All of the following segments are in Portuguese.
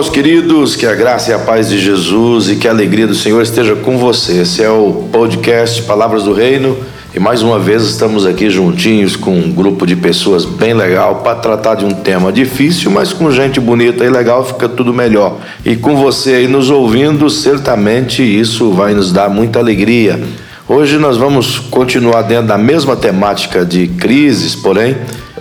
Meus queridos, que a graça e a paz de Jesus e que a alegria do Senhor esteja com você. Esse é o podcast Palavras do Reino e mais uma vez estamos aqui juntinhos com um grupo de pessoas bem legal para tratar de um tema difícil, mas com gente bonita e legal fica tudo melhor. E com você aí nos ouvindo, certamente isso vai nos dar muita alegria. Hoje nós vamos continuar dentro da mesma temática de crises, porém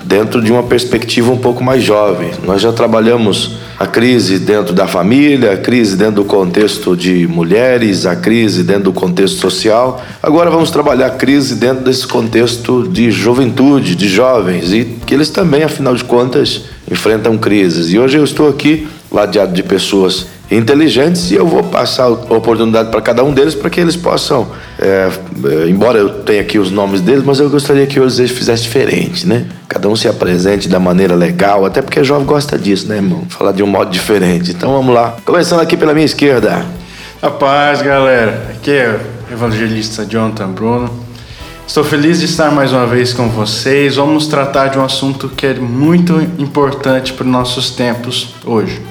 dentro de uma perspectiva um pouco mais jovem. Nós já trabalhamos a crise dentro da família, a crise dentro do contexto de mulheres, a crise dentro do contexto social. Agora vamos trabalhar a crise dentro desse contexto de juventude, de jovens, e que eles também, afinal de contas, enfrentam crises. E hoje eu estou aqui ladeado de pessoas inteligentes e eu vou passar a oportunidade para cada um deles para que eles possam, é, é, embora eu tenha aqui os nomes deles, mas eu gostaria que hoje eles fizessem diferente, né? Cada um se apresente da maneira legal, até porque jovem gosta disso, né, irmão? Falar de um modo diferente. Então vamos lá. Começando aqui pela minha esquerda. A paz, galera. Aqui é o evangelista Jonathan Bruno. Estou feliz de estar mais uma vez com vocês. Vamos tratar de um assunto que é muito importante para os nossos tempos hoje.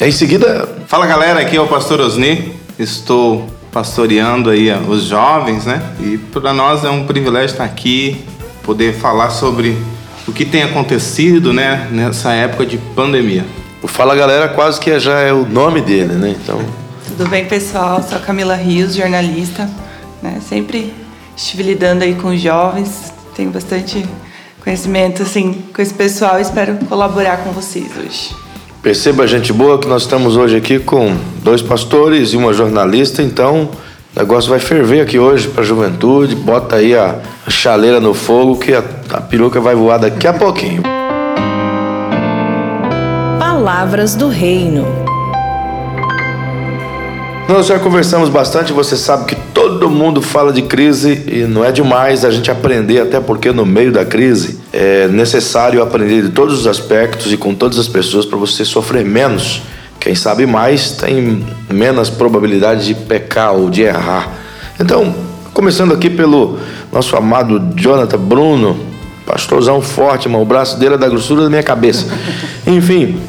Em seguida, fala galera, aqui é o pastor Osni. Estou pastoreando aí os jovens, né? E para nós é um privilégio estar aqui, poder falar sobre o que tem acontecido, né, nessa época de pandemia. O Fala Galera quase que já é o nome dele, né? Então, tudo bem, pessoal? Sou a Camila Rios, jornalista, né? Sempre estive lidando aí com jovens, tenho bastante conhecimento assim com esse pessoal, espero colaborar com vocês hoje. Perceba, gente boa, que nós estamos hoje aqui com dois pastores e uma jornalista, então o negócio vai ferver aqui hoje para a juventude. Bota aí a, chaleira no fogo que a, a peruca vai voar daqui a pouquinho. Palavras do Reino. Nós já conversamos bastante, você sabe que todo mundo fala de crise e não é demais a gente aprender, até porque no meio da crise é necessário aprender de todos os aspectos e com todas as pessoas para você sofrer menos. Quem sabe mais tem menos probabilidade de pecar ou de errar. Então, começando aqui pelo nosso amado Jonathan Bruno, pastorzão forte, mano, o braço dele é da grossura da minha cabeça. Enfim,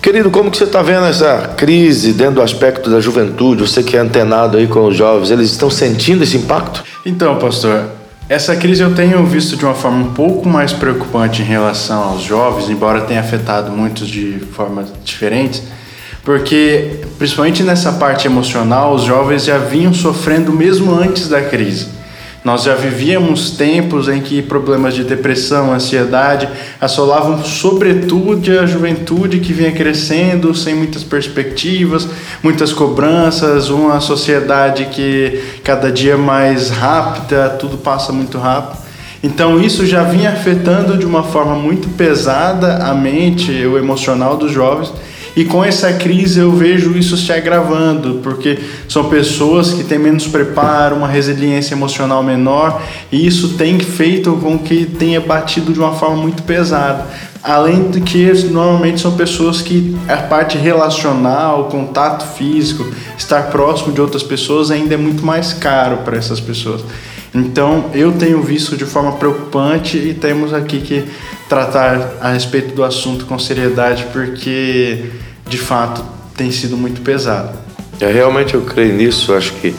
Querido, como que você está vendo essa crise dentro do aspecto da juventude? Você que é antenado aí com os jovens, eles estão sentindo esse impacto? Então, pastor, essa crise eu tenho visto de uma forma um pouco mais preocupante em relação aos jovens, embora tenha afetado muitos de formas diferentes, porque principalmente nessa parte emocional, os jovens já vinham sofrendo mesmo antes da crise. Nós já vivíamos tempos em que problemas de depressão, ansiedade assolavam sobretudo a juventude que vinha crescendo sem muitas perspectivas, muitas cobranças, uma sociedade que cada dia mais rápida, tudo passa muito rápido. Então isso já vinha afetando de uma forma muito pesada a mente, o emocional dos jovens e com essa crise eu vejo isso se agravando, porque são pessoas que têm menos preparo, uma resiliência emocional menor, e isso tem feito com que tenha batido de uma forma muito pesada. Além de que normalmente são pessoas que a parte relacional, contato físico, estar próximo de outras pessoas ainda é muito mais caro para essas pessoas. Então eu tenho visto de forma preocupante e temos aqui que tratar a respeito do assunto com seriedade porque de fato tem sido muito pesado. É, realmente eu creio nisso, acho que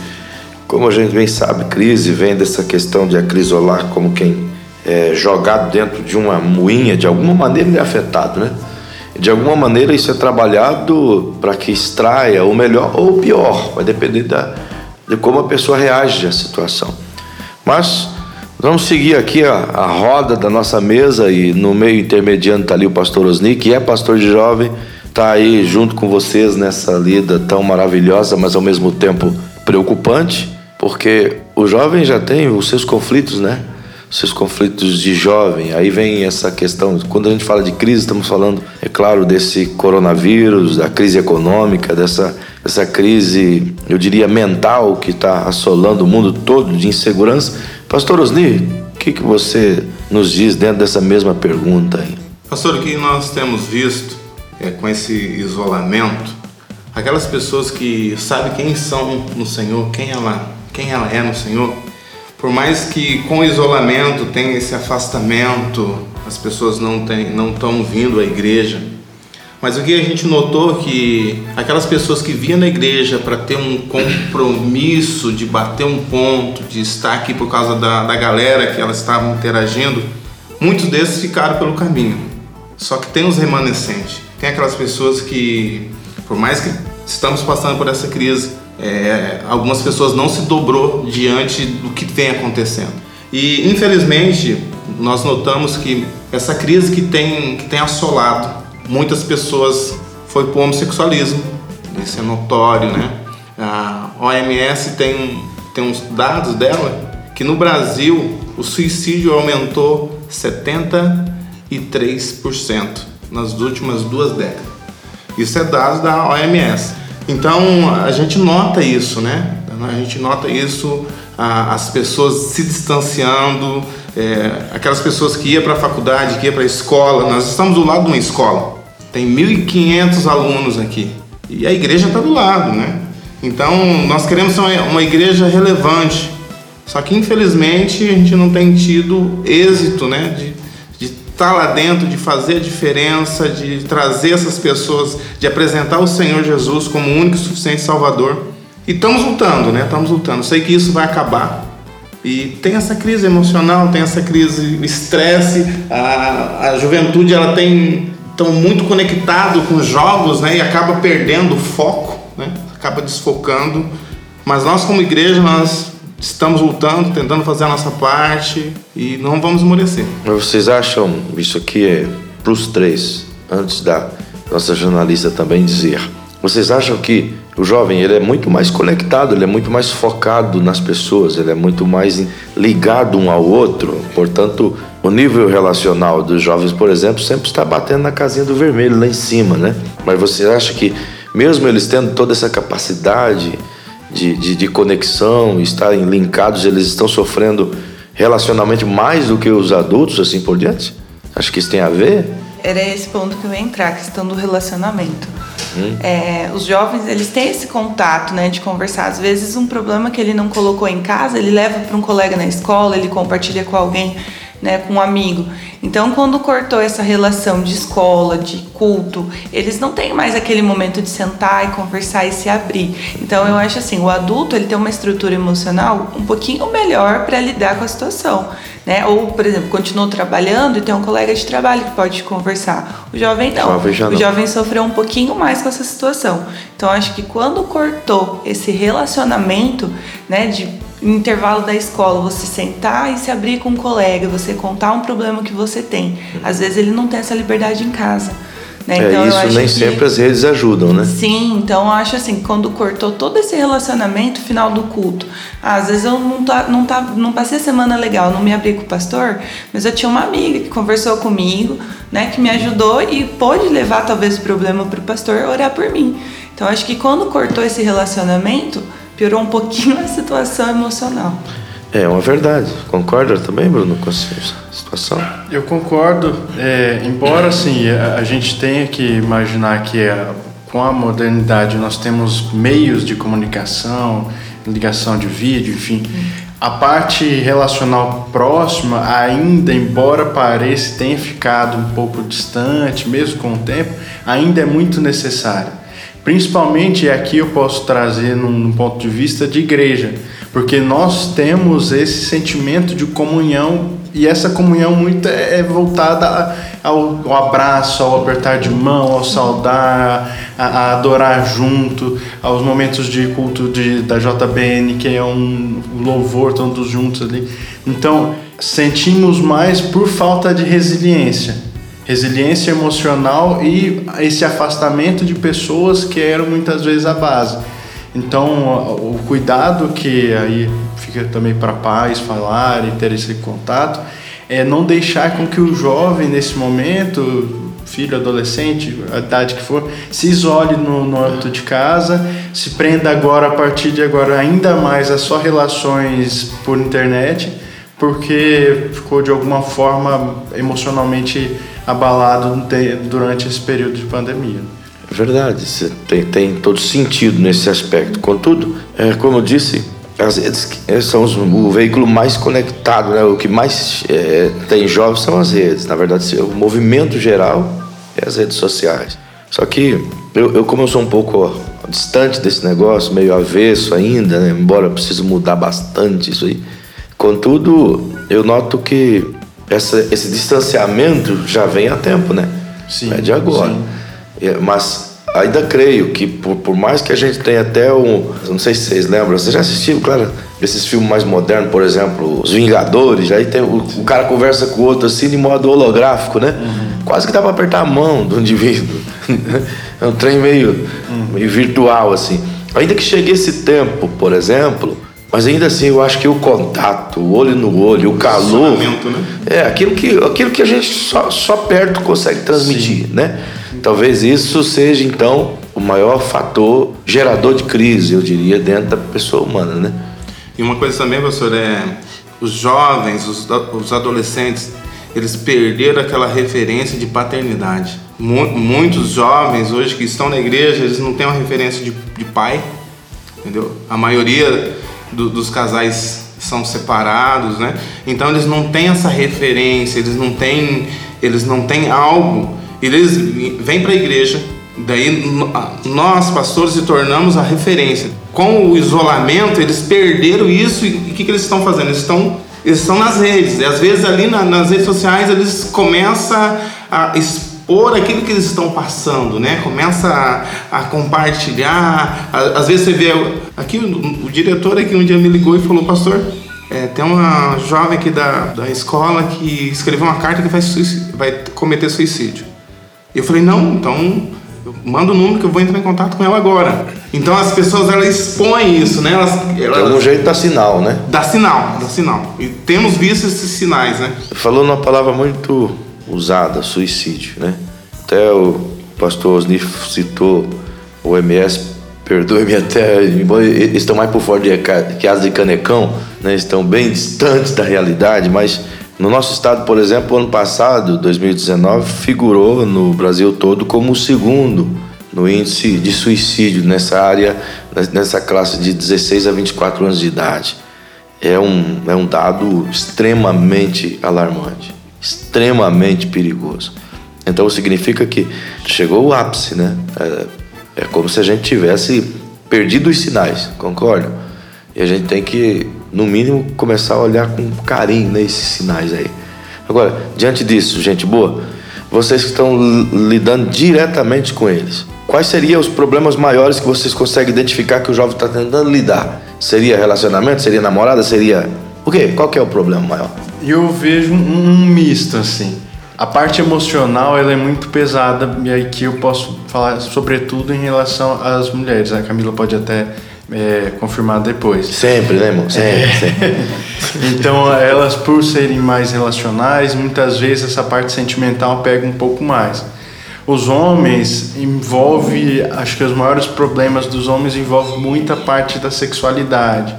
como a gente bem sabe, crise vem dessa questão de acrisolar como quem é jogado dentro de uma moinha, de alguma maneira ele é afetado, né? De alguma maneira isso é trabalhado para que extraia o melhor ou o pior, vai depender da, de como a pessoa reage à situação. Mas vamos seguir aqui a, a roda da nossa mesa e no meio intermediando está ali o pastor Osni, que é pastor de jovem, está aí junto com vocês nessa lida tão maravilhosa, mas ao mesmo tempo preocupante, porque o jovem já tem os seus conflitos, né? Os seus conflitos de jovem. Aí vem essa questão, quando a gente fala de crise, estamos falando, é claro, desse coronavírus, da crise econômica, dessa essa crise, eu diria, mental que está assolando o mundo todo de insegurança. Pastor Osni, o que, que você nos diz dentro dessa mesma pergunta aí? Pastor, o que nós temos visto é, com esse isolamento, aquelas pessoas que sabem quem são no Senhor, quem ela, quem ela é no Senhor, por mais que com o isolamento tenha esse afastamento, as pessoas não estão não vindo à igreja, Mas o que a gente notou que aquelas pessoas que vinham na igreja para ter um compromisso de bater um ponto, de estar aqui por causa da, da galera que elas estavam interagindo, muitos desses ficaram pelo caminho. Só que tem os remanescentes, tem aquelas pessoas que, por mais que estamos passando por essa crise, é, algumas pessoas não se dobrou diante do que vem acontecendo. E infelizmente nós notamos que essa crise que tem, que tem assolado muitas pessoas foi para o homossexualismo, isso é notório, né? A OMS tem, tem uns dados dela que no Brasil o suicídio aumentou 73% nas últimas duas décadas. Isso é dados da OMS. Então a gente nota isso, né? A gente nota isso, as pessoas se distanciando, é, aquelas pessoas que iam para a faculdade, que iam para a escola. Nós estamos do lado de uma escola. Tem 1.500 alunos aqui. E a igreja está do lado, né? Então, nós queremos ser uma igreja relevante. Só que, infelizmente, a gente não tem tido êxito, né? De estar tá lá dentro, de fazer a diferença, de trazer essas pessoas, de apresentar o Senhor Jesus como o único e suficiente Salvador. E estamos lutando, né? Estamos lutando. Sei que isso vai acabar. E tem essa crise emocional, tem essa crise, estresse. A, a juventude, ela tem estão muito conectados com os jogos né, e acaba perdendo o foco, né, acaba desfocando. Mas nós, como igreja, nós estamos lutando, tentando fazer a nossa parte e não vamos esmorecer. Mas vocês acham, isso aqui é para os três, antes da nossa jornalista também dizer, vocês acham que o jovem ele é muito mais conectado, ele é muito mais focado nas pessoas, ele é muito mais ligado um ao outro, portanto o nível relacional dos jovens, por exemplo, sempre está batendo na casinha do vermelho lá em cima, né? Mas você acha que, mesmo eles tendo toda essa capacidade de, de, de conexão, estarem linkados, eles estão sofrendo relacionalmente mais do que os adultos, assim por diante? Acho que isso tem a ver? Era esse ponto que eu ia entrar, a questão do relacionamento. Hum. É, os jovens, eles têm esse contato, né, de conversar. Às vezes, um problema que ele não colocou em casa, ele leva para um colega na escola, ele compartilha com alguém né, com um amigo. Então, quando cortou essa relação de escola, de culto, eles não têm mais aquele momento de sentar e conversar e se abrir. Então, eu acho assim, o adulto ele tem uma estrutura emocional um pouquinho melhor para lidar com a situação, né? Ou, por exemplo, continuou trabalhando e tem um colega de trabalho que pode conversar. O jovem não. Jovem não. O jovem sofreu um pouquinho mais com essa situação. Então, acho que quando cortou esse relacionamento, né, de no intervalo da escola, você sentar e se abrir com um colega, você contar um problema que você tem. Às vezes ele não tem essa liberdade em casa. Né? É, então, isso nem que, sempre as redes ajudam, né? Sim, então eu acho assim, quando cortou todo esse relacionamento final do culto, às vezes eu não, tá, não, tá, não passei a semana legal, não me abri com o pastor, mas eu tinha uma amiga que conversou comigo, né, que me ajudou e pôde levar talvez o problema para o pastor orar por mim. Então acho que quando cortou esse relacionamento, piorou um pouquinho a situação emocional. É uma verdade. Concorda também, Bruno, com essa situação? Eu concordo. É, embora, assim, a, a, gente tenha que imaginar que é, com a modernidade nós temos meios de comunicação, ligação de vídeo, enfim, a parte relacional próxima ainda, embora pareça tenha ficado um pouco distante, mesmo com o tempo, ainda é muito necessária. Principalmente aqui eu posso trazer num, num, ponto de vista de igreja, porque nós temos esse sentimento de comunhão e essa comunhão muito é, é voltada ao, ao abraço, ao apertar de mão, ao saudar, a, a, adorar junto, aos momentos de culto de, da JBN, que é um louvor todos juntos ali. Então sentimos mais por falta de resiliência resiliência emocional e esse afastamento de pessoas que eram muitas vezes a base. Então, o cuidado que aí fica também para pais falar e ter esse contato é não deixar com que o jovem nesse momento, filho, adolescente, a idade que for, se isole no, no de casa, se prenda agora a partir de agora ainda mais a só relações por internet, porque ficou de alguma forma emocionalmente abalado durante esse período de pandemia. É verdade, tem, tem todo sentido nesse aspecto. Contudo, é, como eu disse, as redes é, são os, o veículo mais conectado, né? o que mais é, tem jovens são as redes. Na verdade, o movimento geral é as redes sociais. Só que eu, eu como eu sou um pouco distante desse negócio, meio avesso ainda, né? embora eu precise mudar bastante isso aí. Contudo, eu noto que essa, esse distanciamento já vem há tempo, né? Sim, é de agora. sim. É, Mas ainda creio que por, por mais que a gente tenha até um, não sei se vocês lembram, você já assistiu, claro, esses filmes mais modernos, por exemplo, Os Vingadores, aí tem o, o cara conversa com o outro assim de modo holográfico, né? Quase que dá para apertar a mão do indivíduo. é um trem meio, meio virtual assim. Ainda que chegue esse tempo, por exemplo, mas ainda assim eu acho que o contato, o olho no olho, o calor, né? é aquilo que, aquilo que a gente só, só perto consegue transmitir, né? Talvez isso seja então o maior fator gerador de crise, eu diria, dentro da pessoa humana, né? E uma coisa também, professor, é os jovens, os, os adolescentes, eles perderam aquela referência de paternidade. Mu- muitos jovens hoje que estão na igreja, eles não têm uma referência de, de pai, entendeu? A maioria do- dos casais são separados, né? Então eles não têm essa referência, eles não têm, eles não têm algo. Eles vêm para a igreja, daí nós pastores se tornamos a referência. Com o isolamento eles perderam isso e o que, que eles estão fazendo? Eles estão eles estão nas redes. E às vezes ali na- nas redes sociais eles começam a expor aquilo que eles estão passando, né? Começa a, a compartilhar. Às vezes você vê aqui o, o diretor aqui um dia me ligou e falou, pastor, é, tem uma jovem aqui da, da escola que escreveu uma carta que vai, vai cometer suicídio. E eu falei, não, então manda o número que eu vou entrar em contato com ela agora. Então as pessoas elas expõem isso, né? Elas, De elas algum jeito dá sinal, né? dá sinal, dá sinal. E temos visto esses sinais, né? Falou numa palavra muito usada, suicídio, né? Até o pastor Osni citou o MS, perdoe-me até, embora estão mais por fora de ca- que asa de canecão, né? Estão bem distantes da realidade, mas no nosso estado, por exemplo, ano passado, 2019, figurou no Brasil todo como o segundo no índice de suicídio nessa área, nessa classe de 16 a 24 anos de idade é um, é um dado extremamente alarmante, extremamente perigoso. Então significa que chegou o ápice, né? É, é como se a gente tivesse perdido os sinais, concorda? E a gente tem que, no mínimo, começar a olhar com carinho nesses sinais aí. Agora, diante disso, gente boa, vocês que estão li- lidando diretamente com eles, quais seriam os problemas maiores que vocês conseguem identificar que o jovem está tentando lidar? Seria relacionamento? Seria namorada? Seria. O quê? Qual que é o problema maior? Eu vejo um misto assim. A parte emocional ela é muito pesada e aqui eu posso falar sobretudo em relação às mulheres. A Camila pode até é, confirmar depois. Sempre, né, irmão? Sempre, sempre. Então elas por serem mais relacionais, muitas vezes essa parte sentimental pega um pouco mais. Os homens envolve, acho que os maiores problemas dos homens envolve muita parte da sexualidade.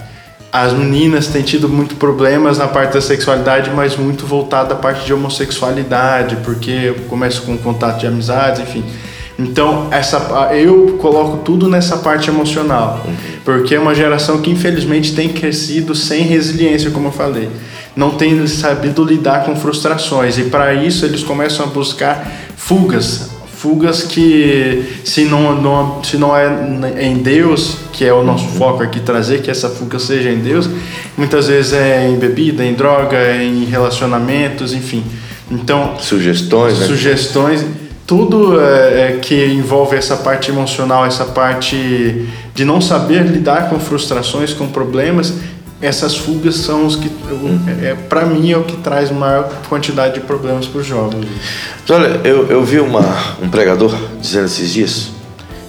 As meninas têm tido muito problemas na parte da sexualidade, mas muito voltada à parte de homossexualidade, porque começa com contato de amizades, enfim. Então, essa eu coloco tudo nessa parte emocional, porque é uma geração que infelizmente tem crescido sem resiliência, como eu falei. Não tem sabido lidar com frustrações e para isso eles começam a buscar fugas, fugas que se não, não se não é em Deus, que é o nosso foco aqui trazer que essa fuga seja em Deus, muitas vezes é em bebida, em droga, em relacionamentos, enfim. Então, Sugestões, né? sugestões, tudo é, é, que envolve essa parte emocional, essa parte de não saber lidar com frustrações, com problemas, essas fugas são os que, é, para mim, é o que traz maior quantidade de problemas para os jovens. Olha, eu, eu vi uma, um pregador dizendo esses dias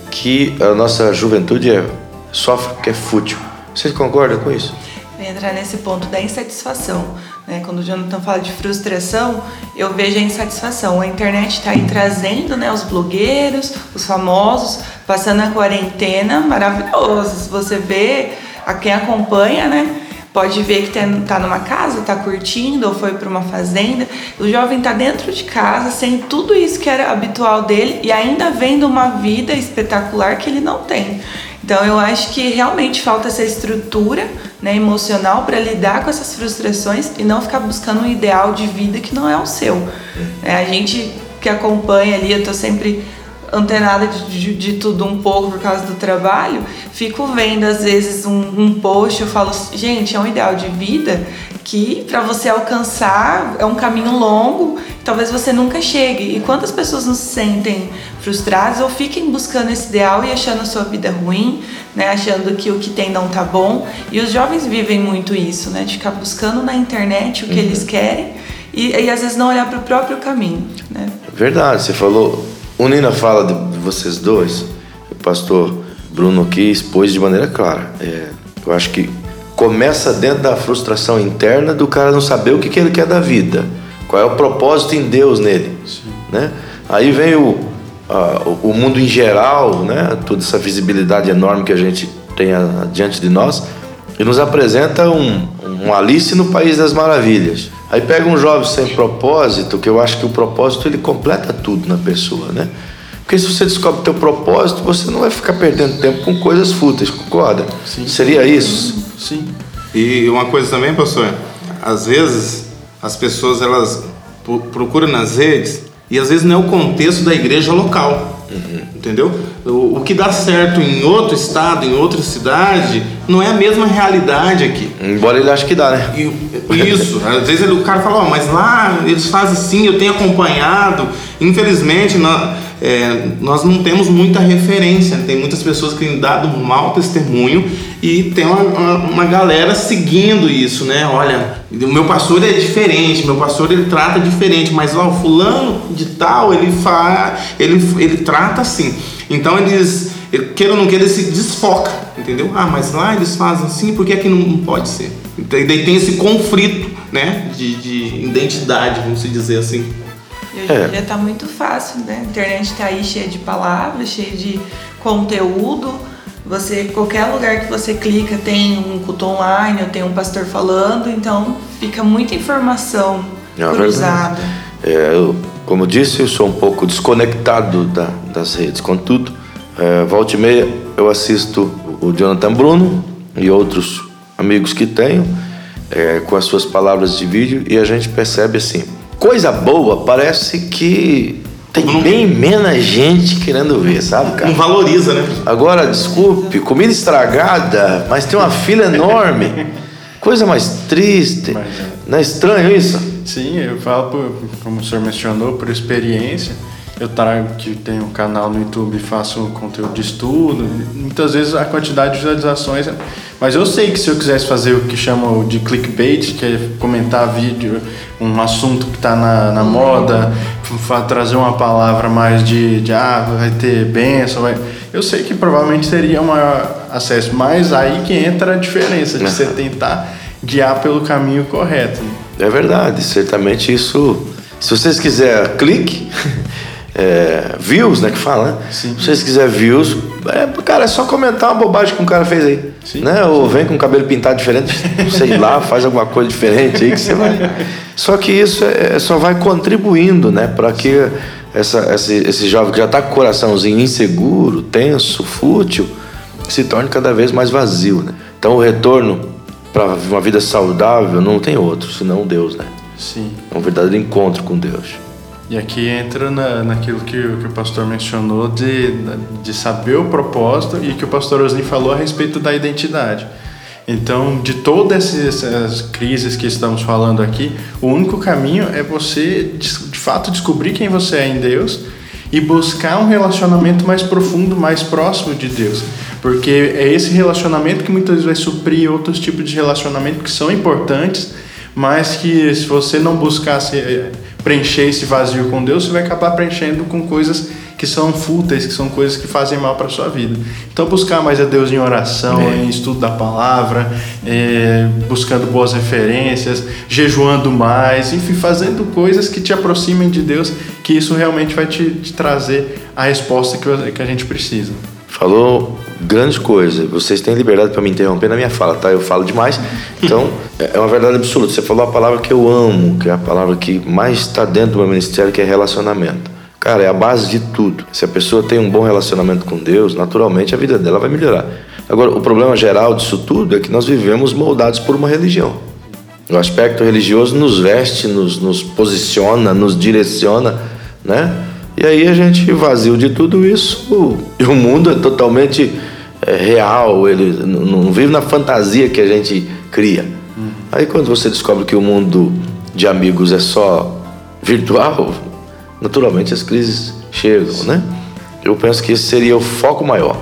que a nossa juventude é, sofre porque é fútil. Vocês concordam com isso? Vai entrar nesse ponto da insatisfação. Né? Quando o Jonathan fala de frustração, eu vejo a insatisfação. A internet está aí trazendo né, os blogueiros, os famosos, passando a quarentena maravilhoso. Se você vê, a quem acompanha, né? Pode ver que tem- tá numa casa, tá curtindo ou foi para uma fazenda. O jovem tá dentro de casa, sem tudo isso que era habitual dele e ainda vendo uma vida espetacular que ele não tem. Então eu acho que realmente falta essa estrutura né, emocional para lidar com essas frustrações e não ficar buscando um ideal de vida que não é o seu. É, a gente que acompanha ali, eu tô sempre antenada de, de, de, tudo um pouco por causa do trabalho, fico vendo às vezes um, um post, eu falo, gente, é um ideal de vida que para você alcançar é um caminho longo, talvez você nunca chegue. E quantas pessoas não se sentem frustradas ou fiquem buscando esse ideal e achando a sua vida ruim, né, achando que o que tem não tá bom. E os jovens vivem muito isso, né, de ficar buscando na internet o que uhum. eles querem e, e, às vezes não olhar para o próprio caminho, né? Verdade, você falou, unindo a fala de vocês dois, o pastor Bruno aqui expôs de maneira clara. É, eu acho que começa dentro da frustração interna do cara não saber o que, que ele quer da vida, qual é o propósito em Deus nele, Sim. né? Aí vem o, a, o mundo em geral, né? Toda essa visibilidade enorme que a gente tem a, diante de nós e nos apresenta um, um Alice no País das Maravilhas. Aí pega um jovem sem propósito, que eu acho que o propósito ele completa tudo na pessoa, né? Porque se você descobre o teu propósito, você não vai ficar perdendo tempo com coisas fúteis, concorda? Sim. Seria isso? Sim. E uma coisa também, pastor, às vezes as pessoas elas procuram nas redes e às vezes não é o contexto da igreja local, uhum. entendeu? O, o, que dá certo em outro estado, em outra cidade, não é a mesma realidade aqui. Embora ele ache que dá, né? E, isso, às vezes ele, o cara fala, oh, mas lá eles fazem assim, eu tenho acompanhado. Infelizmente, na, é, nós não temos muita referência. Tem muitas pessoas que têm dado um mau testemunho e tem uma, uma, uma, galera seguindo isso, né? Olha, o meu pastor é diferente, meu pastor ele trata diferente, mas ó, o fulano de tal ele faz, ele, ele trata assim. Então eles, queira ou não queira, se desfoca, entendeu? Ah, mas lá eles fazem assim, por que aqui não, não pode ser? E daí tem esse conflito, né? De, de identidade, vamos dizer assim. E hoje em é. dia tá muito fácil, né? A internet tá aí cheia de palavras, cheia de conteúdo. Você, qualquer lugar que você clica tem um culto online, ou tem um pastor falando, então fica muita informação é cruzada. É, eu, como disse, eu sou um pouco desconectado da, das redes. Contudo, é, volta e meia eu assisto o Jonathan Bruno e outros amigos que tenho é, com as suas palavras de vídeo e a gente percebe assim, coisa boa parece que tem bem menos gente querendo ver, sabe, cara? Não valoriza, né? Agora, desculpe, comida estragada, mas tem uma fila enorme. Coisa mais triste. Mas, é. Não é estranho isso? Sim, eu falo, por, como o senhor mencionou, por experiência. Eu trago que tenho um canal no YouTube e faço conteúdo de estudo. Muitas vezes a quantidade de visualizações. Mas eu sei que se eu quisesse fazer o que chamam de clickbait, que é comentar vídeo, um assunto que está na, na moda, trazer uma palavra mais de, de ah, vai ter benção, vai... eu sei que provavelmente teria um maior acesso. Mas aí que entra a diferença de você tentar guiar pelo caminho correto. É verdade, certamente isso. Se vocês quiserem, clique. É, views, né? Que fala, né? Sim. Se vocês quiserem views, é, cara, é só comentar uma bobagem que um cara fez aí. Sim. Né? Ou vem com o cabelo pintado diferente, sei lá, faz alguma coisa diferente aí que você vai. Só que isso é, é só vai contribuindo, né? Para que essa, esse, esse jovem que já está com o coraçãozinho inseguro, tenso, fútil, se torne cada vez mais vazio, né? Então o retorno para uma vida saudável não tem outro, senão Deus, né? Sim. É um verdadeiro encontro com Deus. E aqui entra na, naquilo que, que o pastor mencionou de, de saber o propósito e que o pastor Osni falou a respeito da identidade. Então, de todas essas crises que estamos falando aqui, o único caminho é você, de, fato, descobrir quem você é em Deus e buscar um relacionamento mais profundo, mais próximo de Deus. Porque é esse relacionamento que muitas vezes vai suprir outros tipos de relacionamento que são importantes, mas que se você não buscar preencher esse vazio com Deus, você vai acabar preenchendo com coisas que são fúteis, que são coisas que fazem mal para sua vida. Então, buscar mais a Deus em oração, é. em estudo da palavra, é, buscando boas referências, jejuando mais, enfim, fazendo coisas que te aproximem de Deus, que isso realmente vai te, te trazer a resposta que, que a gente precisa. Falou grande coisa. Vocês têm liberdade para me interromper na minha fala, tá? Eu falo demais. Então, é uma verdade absoluta. Você falou a palavra que eu amo, que é a palavra que mais está dentro do meu ministério, que é relacionamento. Cara, é a base de tudo. Se a pessoa tem um bom relacionamento com Deus, naturalmente a vida dela vai melhorar. Agora, o problema geral disso tudo é que nós vivemos moldados por uma religião. O aspecto religioso nos veste, nos, nos posiciona, nos direciona, né? E aí a gente vazio de tudo isso e o mundo é totalmente é, real, ele não vive na fantasia que a gente cria. Aí quando você descobre que o mundo de amigos é só virtual, naturalmente as crises chegam, né? Eu penso que esse seria o foco maior,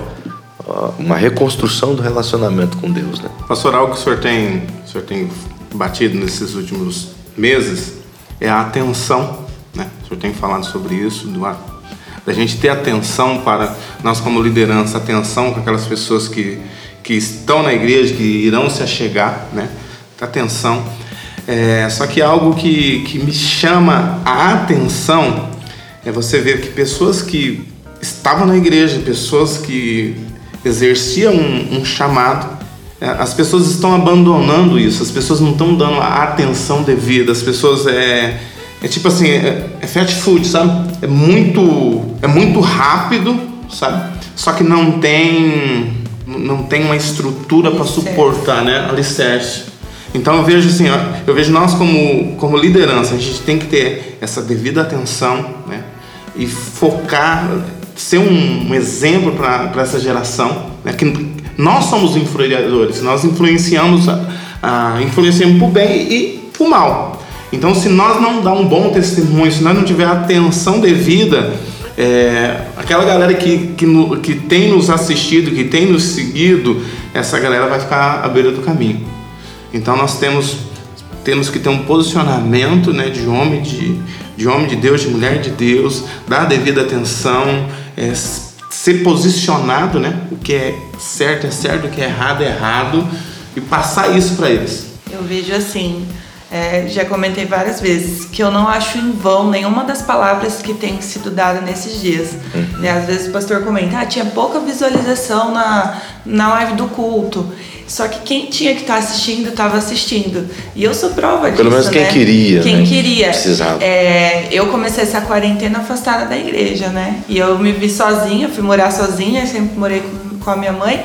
uma reconstrução do relacionamento com Deus, né? Pastor, algo que o senhor tem, o senhor tem batido nesses últimos meses é a atenção, né? O senhor tem falado sobre isso, do, da gente ter atenção para nós como liderança, atenção com aquelas pessoas que, que estão na igreja, que irão se achegar, né? Atenção. É, só que algo que, que me chama a atenção é você ver que pessoas que estavam na igreja, pessoas que exerciam um, um chamado, é, as pessoas estão abandonando isso, as pessoas não estão dando a atenção devida, as pessoas é, é tipo assim, é, é fast food, sabe? É muito, é muito rápido, sabe? Só que não tem, não tem uma estrutura para suportar, né? Alicerce. Então eu vejo assim, eu vejo nós como, como liderança, a gente tem que ter essa devida atenção, né? E focar, ser um, um exemplo para essa geração, né? Que nós somos influenciadores, nós influenciamos, a, a, influenciamos para o bem e para o mal. Então se nós não dar um bom testemunho, se nós não tiver atenção devida, é, aquela galera que, que, no, que tem nos assistido, que tem nos seguido, essa galera vai ficar à beira do caminho. Então nós temos, temos que ter um posicionamento né, de homem de, de homem de Deus, de mulher de Deus, dar devida atenção, é, ser posicionado, né? O que é certo é certo, o que é errado é errado, e passar isso para eles. Eu vejo assim, é, já comentei várias vezes que eu não acho em vão nenhuma das palavras que tem sido dada nesses dias. Uhum. Né? Às vezes o pastor comenta, ah, tinha pouca visualização na, na live do culto. Só que quem tinha que estar tá assistindo estava assistindo. E eu sou prova disso. Pelo menos quem né? queria. Quem né? queria. Precisava. É, eu comecei essa quarentena afastada da igreja, né? E eu me vi sozinha, fui morar sozinha, sempre morei com, com a minha mãe.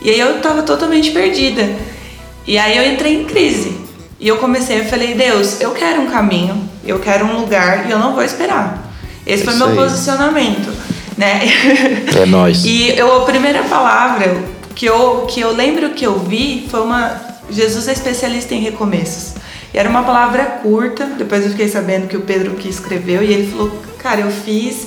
E aí eu estava totalmente perdida. E aí eu entrei em crise. E eu comecei, eu falei, Deus, eu quero um caminho, eu quero um lugar e eu não vou esperar. Esse foi meu aí. posicionamento, né? É nós. e eu, a primeira palavra que eu, que eu lembro que eu vi foi uma. Jesus é especialista em recomeços. E era uma palavra curta, depois eu fiquei sabendo que o Pedro que escreveu, e ele falou: Cara, eu fiz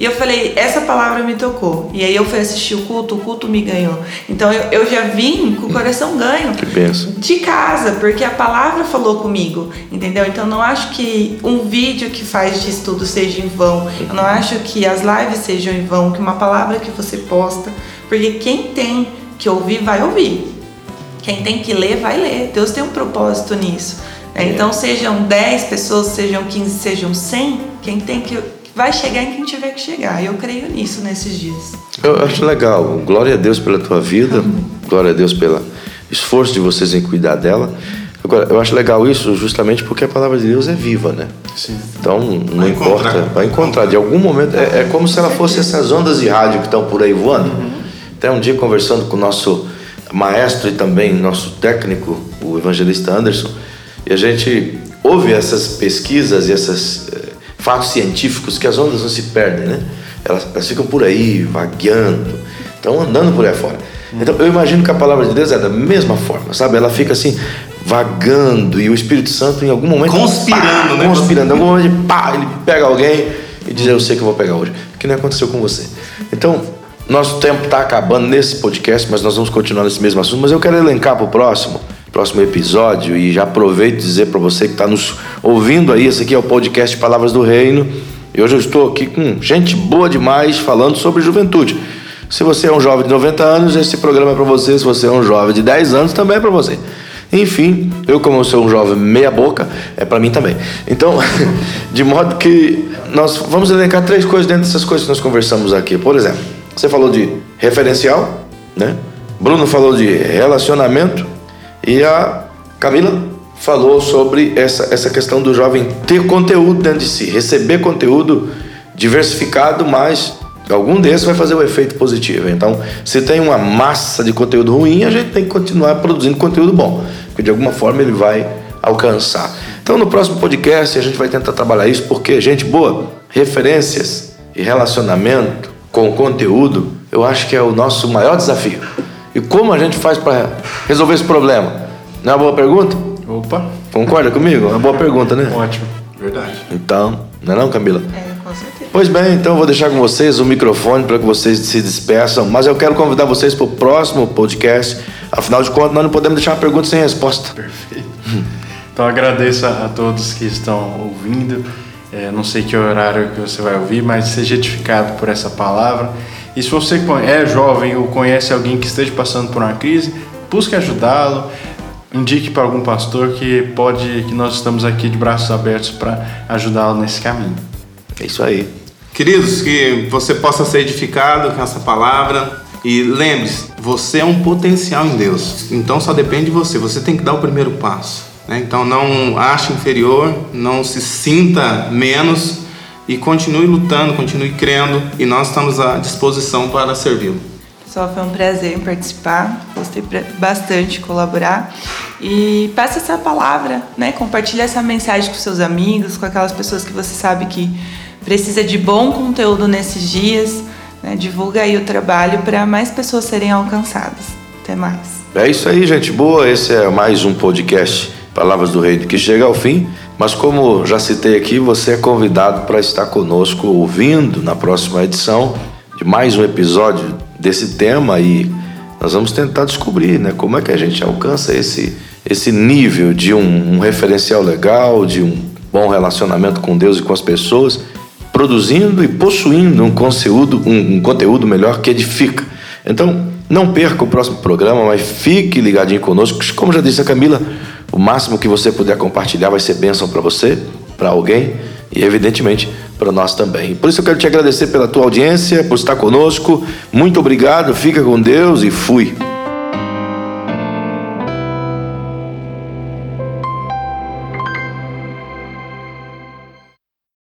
e eu falei, essa palavra me tocou. E aí eu fui assistir o culto, o culto me ganhou. Então eu, eu já vim com o coração ganho. Que pensa. De casa, porque a palavra falou comigo, entendeu? Então não acho que um vídeo que faz de estudo seja em vão. Eu não acho que as lives sejam em vão, que uma palavra que você posta. Porque quem tem que ouvir, vai ouvir. Quem tem que ler, vai ler. Deus tem um propósito nisso. Né? Então, sejam 10 pessoas, sejam 15, sejam 100, quem tem que vai chegar em quem tiver que chegar. Eu creio nisso nesses dias. Eu acho legal. Glória a Deus pela tua vida. Amém. Glória a Deus pelo esforço de vocês em cuidar dela. Agora, eu acho legal isso justamente porque a palavra de Deus é viva, né? Sim. Então, não vai importa. Encontrar. Vai encontrar. De algum momento, é, é como se ela fosse essas ondas de rádio que estão por aí voando. Uhum. Até um dia conversando com o nosso maestro e também nosso técnico, o evangelista Anderson, e a gente ouve essas pesquisas e esses eh, fatos científicos que as ondas não se perdem, né? Elas, elas ficam por aí, vagueando, estão andando por aí fora. Então eu imagino que a palavra de Deus é da mesma forma, sabe? Ela fica assim, vagando, e o Espírito Santo em algum momento. Conspirando, pá, né? Conspirando. Em algum momento, pá, ele pega alguém e diz: Eu sei que eu vou pegar hoje. Que nem aconteceu com você. Então, nosso tempo está acabando nesse podcast, mas nós vamos continuar nesse mesmo assunto. Mas eu quero elencar para o próximo próximo episódio e já aproveito dizer para você que está nos ouvindo aí, esse aqui é o podcast Palavras do Reino e hoje eu estou aqui com gente boa demais falando sobre juventude. Se você é um jovem de 90 anos, esse programa é para você. Se você é um jovem de 10 anos, também é para você. Enfim, eu como sou um jovem meia boca, é para mim também. Então, de modo que nós vamos elencar três coisas dentro dessas coisas que nós conversamos aqui. Por exemplo, você falou de referencial, né? Bruno falou de relacionamento, e a Camila falou sobre essa, essa questão do jovem ter conteúdo dentro de si, receber conteúdo diversificado, mas algum desses vai fazer o um efeito positivo. Então, se tem uma massa de conteúdo ruim, a gente tem que continuar produzindo conteúdo bom, porque de alguma forma ele vai alcançar. Então, no próximo podcast, a gente vai tentar trabalhar isso, porque, gente boa, referências e relacionamento com conteúdo, eu acho que é o nosso maior desafio. E como a gente faz para resolver esse problema? Não é uma boa pergunta? Opa, Concorda comigo? É uma boa pergunta, né? ótimo. Verdade. Então, não é não, Camila? É, com certeza. Pois bem, então eu vou deixar com vocês o microfone para que vocês se despeçam, mas eu quero convidar vocês para o próximo podcast. Afinal de contas, nós não podemos deixar uma pergunta sem resposta. Perfeito. Então agradeço a, todos que estão ouvindo. É, não sei que horário que você vai ouvir, mas seja edificado por essa palavra. E se você é jovem ou conhece alguém que esteja passando por uma crise, busque ajudá-lo. Indique para algum pastor que pode, que nós estamos aqui de braços abertos para ajudá-lo nesse caminho. É isso aí. Queridos, que você possa ser edificado com essa palavra. E lembre-se, você é um potencial em Deus. Então só depende de você. Você tem que dar o primeiro passo. né? Então não ache inferior, não se sinta menos e continue lutando, continue crendo. E nós estamos à disposição para servi-lo. Pessoal, foi um prazer em participar. Gostei bastante de colaborar. E passa essa palavra, né? Compartilha essa mensagem com seus amigos, com aquelas pessoas que você sabe que precisa de bom conteúdo nesses dias. Né? Divulga aí o trabalho para mais pessoas serem alcançadas. Até mais. É isso aí, gente boa. Esse é mais um podcast Palavras do Reino que chega ao fim. Mas como já citei aqui, você é convidado para estar conosco ouvindo na próxima edição de mais um episódio desse tema e nós vamos tentar descobrir, né, como é que a gente alcança esse esse nível de um, um referencial legal, de um bom relacionamento com Deus e com as pessoas, produzindo e possuindo um conteúdo, um, um conteúdo melhor que edifica. Então, não perca o próximo programa, mas fique ligadinho conosco. Como já disse a Camila, o máximo que você puder compartilhar vai ser bênção para você, para alguém e, evidentemente, para nós também. Por isso eu quero te agradecer pela tua audiência, por estar conosco. Muito obrigado, fica com Deus e fui.